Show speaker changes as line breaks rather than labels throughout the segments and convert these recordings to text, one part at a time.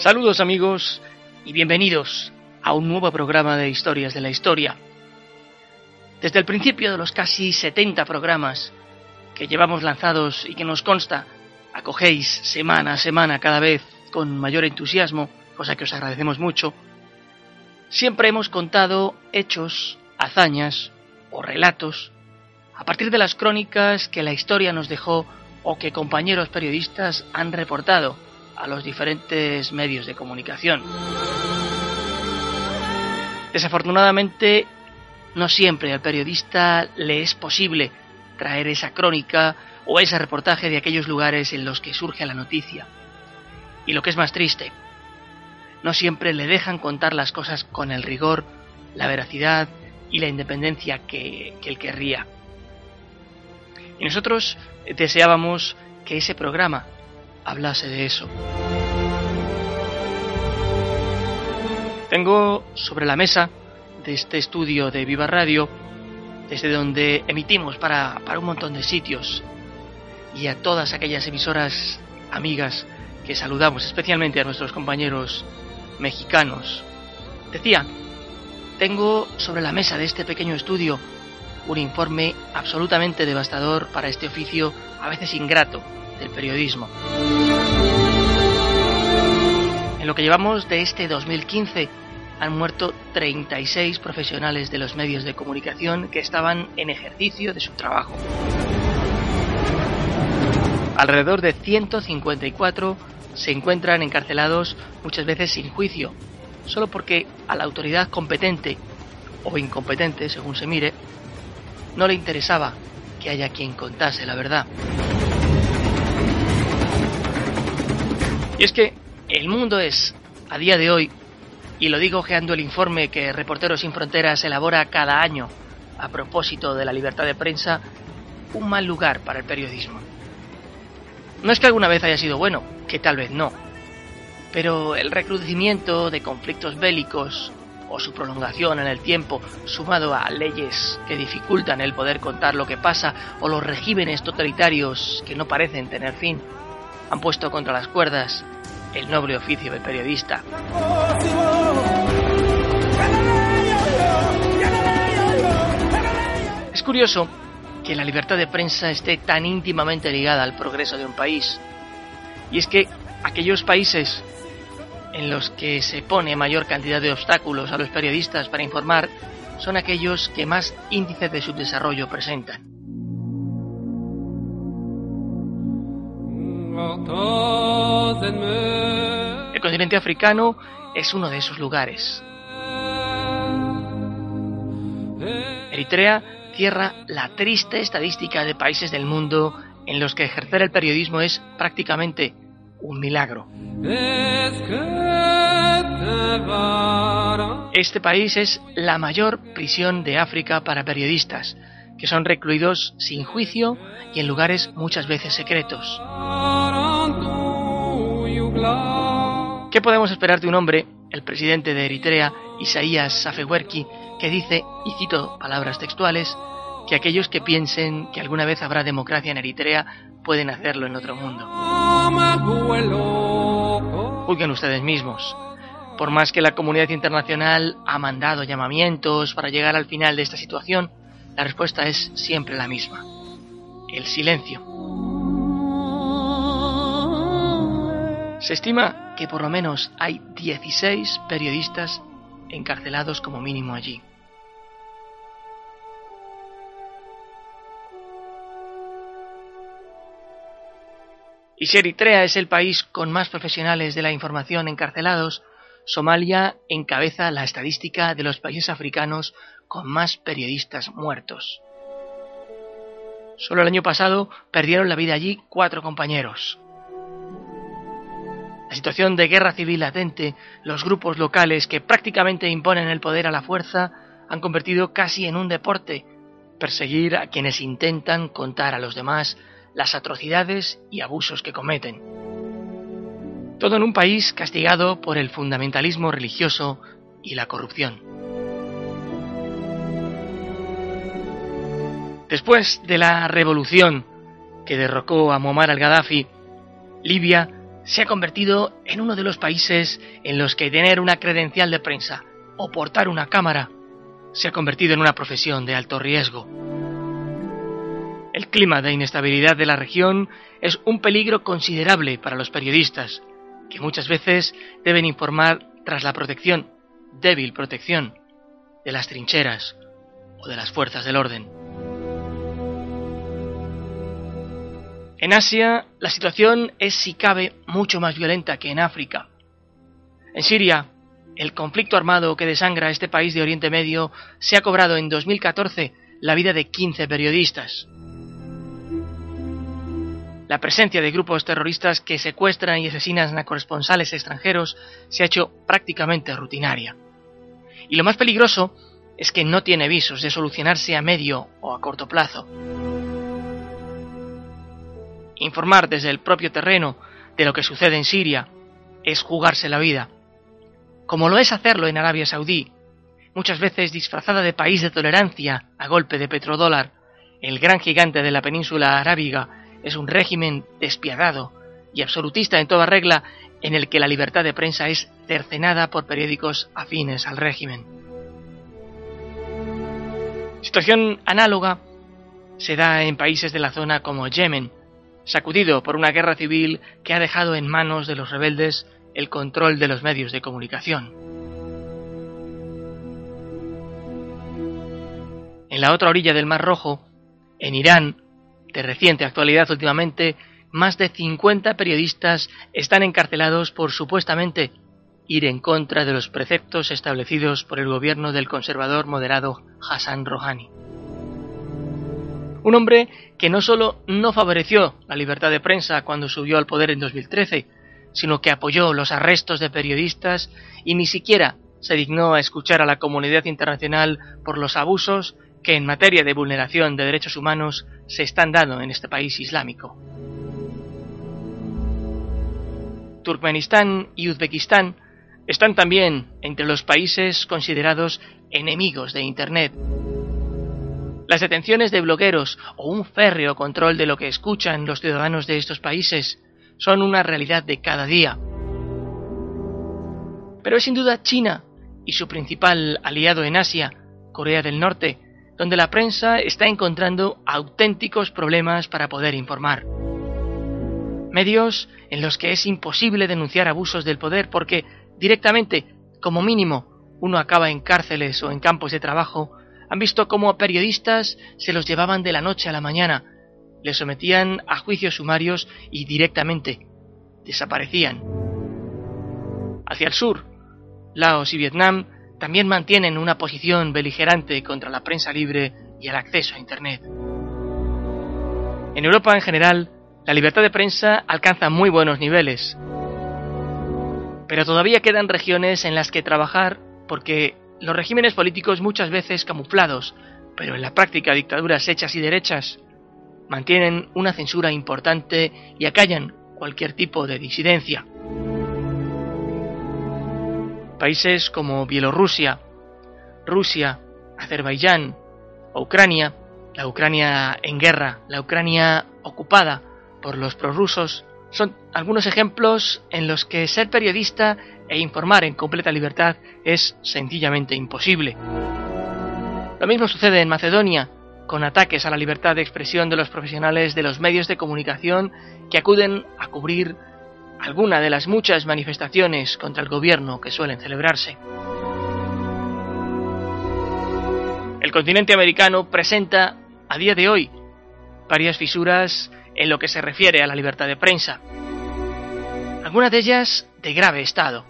Saludos amigos y bienvenidos a un nuevo programa de Historias de la Historia. Desde el principio de los casi 70 programas que llevamos lanzados y que nos consta acogéis semana a semana cada vez con mayor entusiasmo, cosa que os agradecemos mucho, siempre hemos contado hechos, hazañas o relatos a partir de las crónicas que la historia nos dejó o que compañeros periodistas han reportado a los diferentes medios de comunicación. Desafortunadamente, no siempre al periodista le es posible traer esa crónica o ese reportaje de aquellos lugares en los que surge la noticia. Y lo que es más triste, no siempre le dejan contar las cosas con el rigor, la veracidad y la independencia que, que él querría. Y nosotros deseábamos que ese programa hablase de eso. Tengo sobre la mesa de este estudio de Viva Radio, desde donde emitimos para, para un montón de sitios, y a todas aquellas emisoras amigas que saludamos, especialmente a nuestros compañeros mexicanos. Decía, tengo sobre la mesa de este pequeño estudio un informe absolutamente devastador para este oficio a veces ingrato del periodismo. En lo que llevamos de este 2015 han muerto 36 profesionales de los medios de comunicación que estaban en ejercicio de su trabajo. Alrededor de 154 se encuentran encarcelados muchas veces sin juicio, solo porque a la autoridad competente o incompetente, según se mire, no le interesaba que haya quien contase la verdad. Y es que el mundo es, a día de hoy, y lo digo ojeando el informe que Reporteros Sin Fronteras elabora cada año a propósito de la libertad de prensa, un mal lugar para el periodismo. No es que alguna vez haya sido bueno, que tal vez no, pero el recrudecimiento de conflictos bélicos o su prolongación en el tiempo, sumado a leyes que dificultan el poder contar lo que pasa o los regímenes totalitarios que no parecen tener fin, han puesto contra las cuerdas el noble oficio de periodista. Es curioso que la libertad de prensa esté tan íntimamente ligada al progreso de un país. Y es que aquellos países en los que se pone mayor cantidad de obstáculos a los periodistas para informar son aquellos que más índices de subdesarrollo presentan. El continente africano es uno de esos lugares. Eritrea cierra la triste estadística de países del mundo en los que ejercer el periodismo es prácticamente un milagro. Este país es la mayor prisión de África para periodistas, que son recluidos sin juicio y en lugares muchas veces secretos. ¿Qué podemos esperar de un hombre, el presidente de Eritrea, Isaías Afewerki, que dice, y cito palabras textuales, que aquellos que piensen que alguna vez habrá democracia en Eritrea pueden hacerlo en otro mundo? Juzguen ustedes mismos. Por más que la comunidad internacional ha mandado llamamientos para llegar al final de esta situación, la respuesta es siempre la misma. El silencio. Se estima que por lo menos hay 16 periodistas encarcelados como mínimo allí. Y si Eritrea es el país con más profesionales de la información encarcelados, Somalia encabeza la estadística de los países africanos con más periodistas muertos. Solo el año pasado perdieron la vida allí cuatro compañeros. La situación de guerra civil latente, los grupos locales que prácticamente imponen el poder a la fuerza, han convertido casi en un deporte perseguir a quienes intentan contar a los demás las atrocidades y abusos que cometen. Todo en un país castigado por el fundamentalismo religioso y la corrupción. Después de la revolución que derrocó a Muammar al-Gaddafi, Libia se ha convertido en uno de los países en los que tener una credencial de prensa o portar una cámara se ha convertido en una profesión de alto riesgo. El clima de inestabilidad de la región es un peligro considerable para los periodistas, que muchas veces deben informar tras la protección, débil protección, de las trincheras o de las fuerzas del orden. En Asia, la situación es, si cabe, mucho más violenta que en África. En Siria, el conflicto armado que desangra este país de Oriente Medio se ha cobrado en 2014 la vida de 15 periodistas. La presencia de grupos terroristas que secuestran y asesinan a corresponsales extranjeros se ha hecho prácticamente rutinaria. Y lo más peligroso es que no tiene visos de solucionarse a medio o a corto plazo. Informar desde el propio terreno de lo que sucede en Siria es jugarse la vida como lo es hacerlo en Arabia Saudí, muchas veces disfrazada de país de tolerancia a golpe de petrodólar. El gran gigante de la península arábiga es un régimen despiadado y absolutista en toda regla en el que la libertad de prensa es cercenada por periódicos afines al régimen. Situación análoga se da en países de la zona como Yemen, sacudido por una guerra civil que ha dejado en manos de los rebeldes el control de los medios de comunicación. En la otra orilla del Mar Rojo, en Irán, de reciente actualidad últimamente, más de 50 periodistas están encarcelados por supuestamente ir en contra de los preceptos establecidos por el gobierno del conservador moderado Hassan Rouhani. Un hombre que no solo no favoreció la libertad de prensa cuando subió al poder en 2013, sino que apoyó los arrestos de periodistas y ni siquiera se dignó a escuchar a la comunidad internacional por los abusos que en materia de vulneración de derechos humanos se están dando en este país islámico. Turkmenistán y Uzbekistán están también entre los países considerados enemigos de Internet. Las detenciones de blogueros o un férreo control de lo que escuchan los ciudadanos de estos países son una realidad de cada día. Pero es sin duda China y su principal aliado en Asia, Corea del Norte, donde la prensa está encontrando auténticos problemas para poder informar. Medios en los que es imposible denunciar abusos del poder porque directamente, como mínimo, uno acaba en cárceles o en campos de trabajo, han visto cómo a periodistas se los llevaban de la noche a la mañana le sometían a juicios sumarios y directamente desaparecían. Hacia el sur, Laos y Vietnam también mantienen una posición beligerante contra la prensa libre y el acceso a Internet. En Europa en general, la libertad de prensa alcanza muy buenos niveles, pero todavía quedan regiones en las que trabajar porque los regímenes políticos muchas veces camuflados, pero en la práctica dictaduras hechas y derechas, mantienen una censura importante y acallan cualquier tipo de disidencia. Países como Bielorrusia, Rusia, Azerbaiyán Ucrania, la Ucrania en guerra, la Ucrania ocupada por los prorrusos, son algunos ejemplos en los que ser periodista e informar en completa libertad es sencillamente imposible. Lo mismo sucede en Macedonia, con ataques a la libertad de expresión de los profesionales de los medios de comunicación que acuden a cubrir alguna de las muchas manifestaciones contra el gobierno que suelen celebrarse. El continente americano presenta, a día de hoy, varias fisuras en lo que se refiere a la libertad de prensa. Algunas de ellas de grave estado.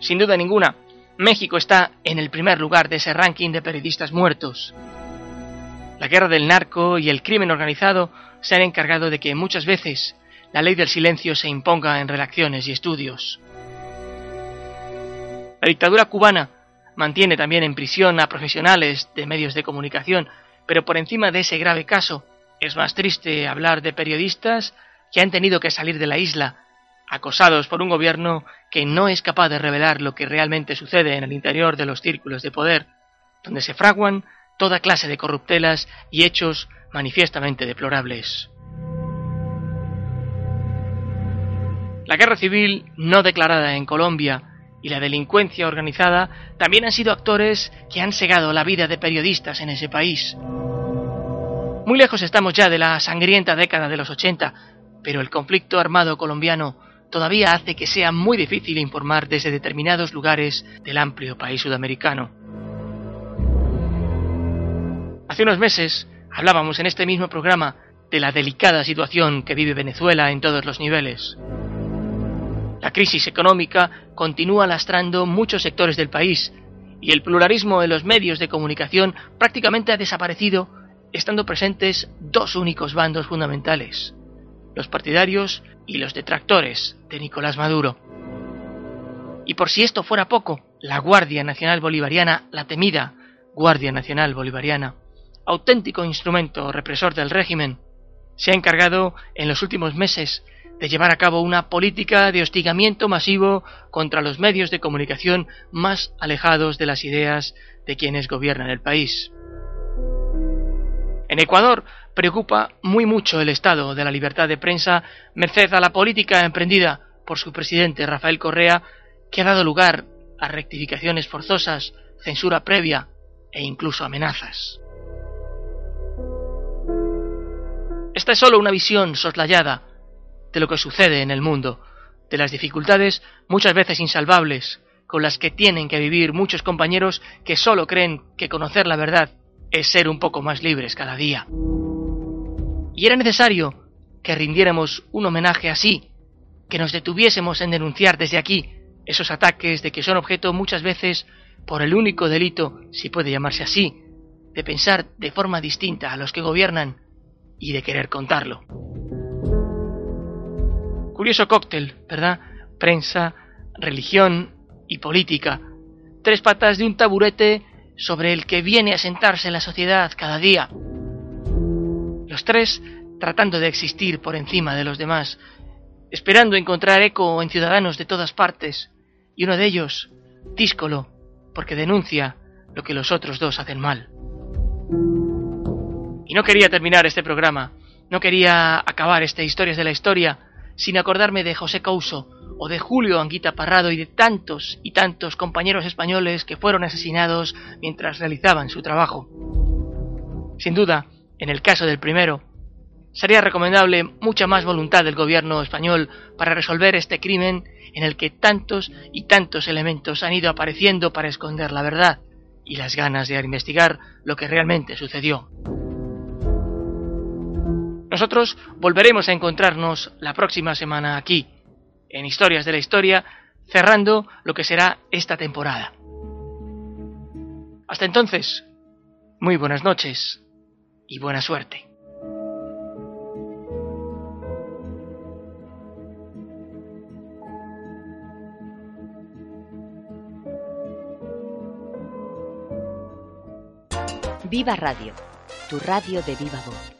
Sin duda ninguna, México está en el primer lugar de ese ranking de periodistas muertos. La guerra del narco y el crimen organizado se han encargado de que muchas veces la ley del silencio se imponga en redacciones y estudios. La dictadura cubana mantiene también en prisión a profesionales de medios de comunicación, pero por encima de ese grave caso, es más triste hablar de periodistas que han tenido que salir de la isla, acosados por un gobierno que no es capaz de revelar lo que realmente sucede en el interior de los círculos de poder, donde se fraguan toda clase de corruptelas y hechos manifiestamente deplorables. La guerra civil no declarada en Colombia y la delincuencia organizada también han sido actores que han segado la vida de periodistas en ese país. Muy lejos estamos ya de la sangrienta década de los 80, pero el conflicto armado colombiano todavía hace que sea muy difícil informar desde determinados lugares del amplio país sudamericano. Hace unos meses hablábamos en este mismo programa de la delicada situación que vive Venezuela en todos los niveles. La crisis económica continúa lastrando muchos sectores del país y el pluralismo de los medios de comunicación prácticamente ha desaparecido, estando presentes dos únicos bandos fundamentales, los partidarios y los detractores de Nicolás Maduro. Y por si esto fuera poco, la Guardia Nacional Bolivariana, la temida Guardia Nacional Bolivariana, auténtico instrumento represor del régimen, se ha encargado en los últimos meses de llevar a cabo una política de hostigamiento masivo contra los medios de comunicación más alejados de las ideas de quienes gobiernan el país. En Ecuador preocupa muy mucho el estado de la libertad de prensa merced a la política emprendida por su presidente Rafael Correa que ha dado lugar a rectificaciones forzosas, censura previa e incluso amenazas. Esta es solo una visión soslayada de lo que sucede en el mundo, de las dificultades muchas veces insalvables con las que tienen que vivir muchos compañeros que solo creen que conocer la verdad es ser un poco más libres cada día. Y era necesario que rindiéramos un homenaje así, que nos detuviésemos en denunciar desde aquí esos ataques de que son objeto muchas veces por el único delito, si puede llamarse así, de pensar de forma distinta a los que gobiernan y de querer contarlo. Curioso cóctel, ¿verdad? Prensa, religión y política. Tres patas de un taburete sobre el que viene a sentarse la sociedad cada día. Los tres tratando de existir por encima de los demás, esperando encontrar eco en ciudadanos de todas partes, y uno de ellos, díscolo, porque denuncia lo que los otros dos hacen mal. Y no quería terminar este programa, no quería acabar este Historias de la Historia sin acordarme de José Couso o de Julio Anguita Parrado y de tantos y tantos compañeros españoles que fueron asesinados mientras realizaban su trabajo. Sin duda, en el caso del primero, sería recomendable mucha más voluntad del gobierno español para resolver este crimen en el que tantos y tantos elementos han ido apareciendo para esconder la verdad y las ganas de investigar lo que realmente sucedió. Nosotros volveremos a encontrarnos la próxima semana aquí, en Historias de la Historia, cerrando lo que será esta temporada. Hasta entonces, muy buenas noches y buena suerte.
Viva Radio, tu radio de viva voz.